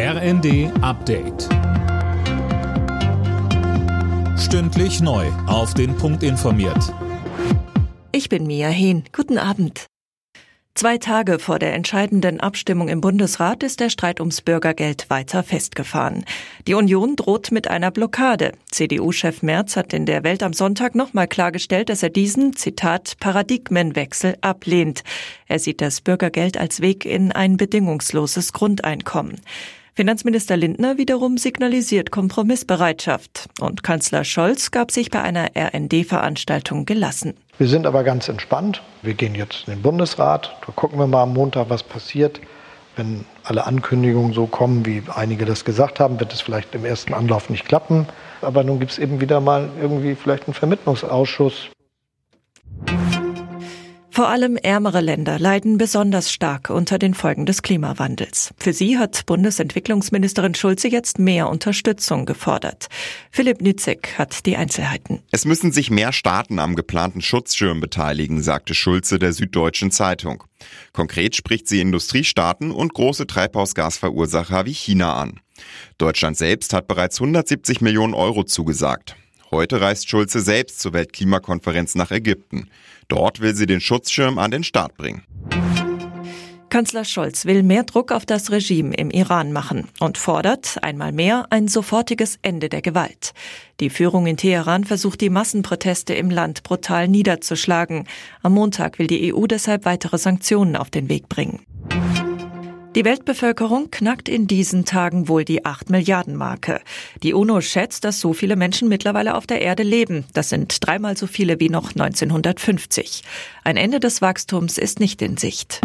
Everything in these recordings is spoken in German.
RND Update. Stündlich neu. Auf den Punkt informiert. Ich bin Mia Hehn. Guten Abend. Zwei Tage vor der entscheidenden Abstimmung im Bundesrat ist der Streit ums Bürgergeld weiter festgefahren. Die Union droht mit einer Blockade. CDU-Chef Merz hat in der Welt am Sonntag nochmal klargestellt, dass er diesen, Zitat, Paradigmenwechsel ablehnt. Er sieht das Bürgergeld als Weg in ein bedingungsloses Grundeinkommen. Finanzminister Lindner wiederum signalisiert Kompromissbereitschaft und Kanzler Scholz gab sich bei einer RND-Veranstaltung gelassen. Wir sind aber ganz entspannt. Wir gehen jetzt in den Bundesrat. Da gucken wir mal am Montag, was passiert. Wenn alle Ankündigungen so kommen, wie einige das gesagt haben, wird es vielleicht im ersten Anlauf nicht klappen. Aber nun gibt es eben wieder mal irgendwie vielleicht einen Vermittlungsausschuss. Vor allem ärmere Länder leiden besonders stark unter den Folgen des Klimawandels. Für sie hat Bundesentwicklungsministerin Schulze jetzt mehr Unterstützung gefordert. Philipp Nützig hat die Einzelheiten. Es müssen sich mehr Staaten am geplanten Schutzschirm beteiligen, sagte Schulze der Süddeutschen Zeitung. Konkret spricht sie Industriestaaten und große Treibhausgasverursacher wie China an. Deutschland selbst hat bereits 170 Millionen Euro zugesagt. Heute reist Schulze selbst zur Weltklimakonferenz nach Ägypten. Dort will sie den Schutzschirm an den Start bringen. Kanzler Scholz will mehr Druck auf das Regime im Iran machen und fordert einmal mehr ein sofortiges Ende der Gewalt. Die Führung in Teheran versucht, die Massenproteste im Land brutal niederzuschlagen. Am Montag will die EU deshalb weitere Sanktionen auf den Weg bringen. Die Weltbevölkerung knackt in diesen Tagen wohl die 8 Milliarden Marke. Die UNO schätzt, dass so viele Menschen mittlerweile auf der Erde leben. Das sind dreimal so viele wie noch 1950. Ein Ende des Wachstums ist nicht in Sicht.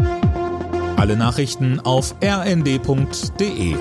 Alle Nachrichten auf rnd.de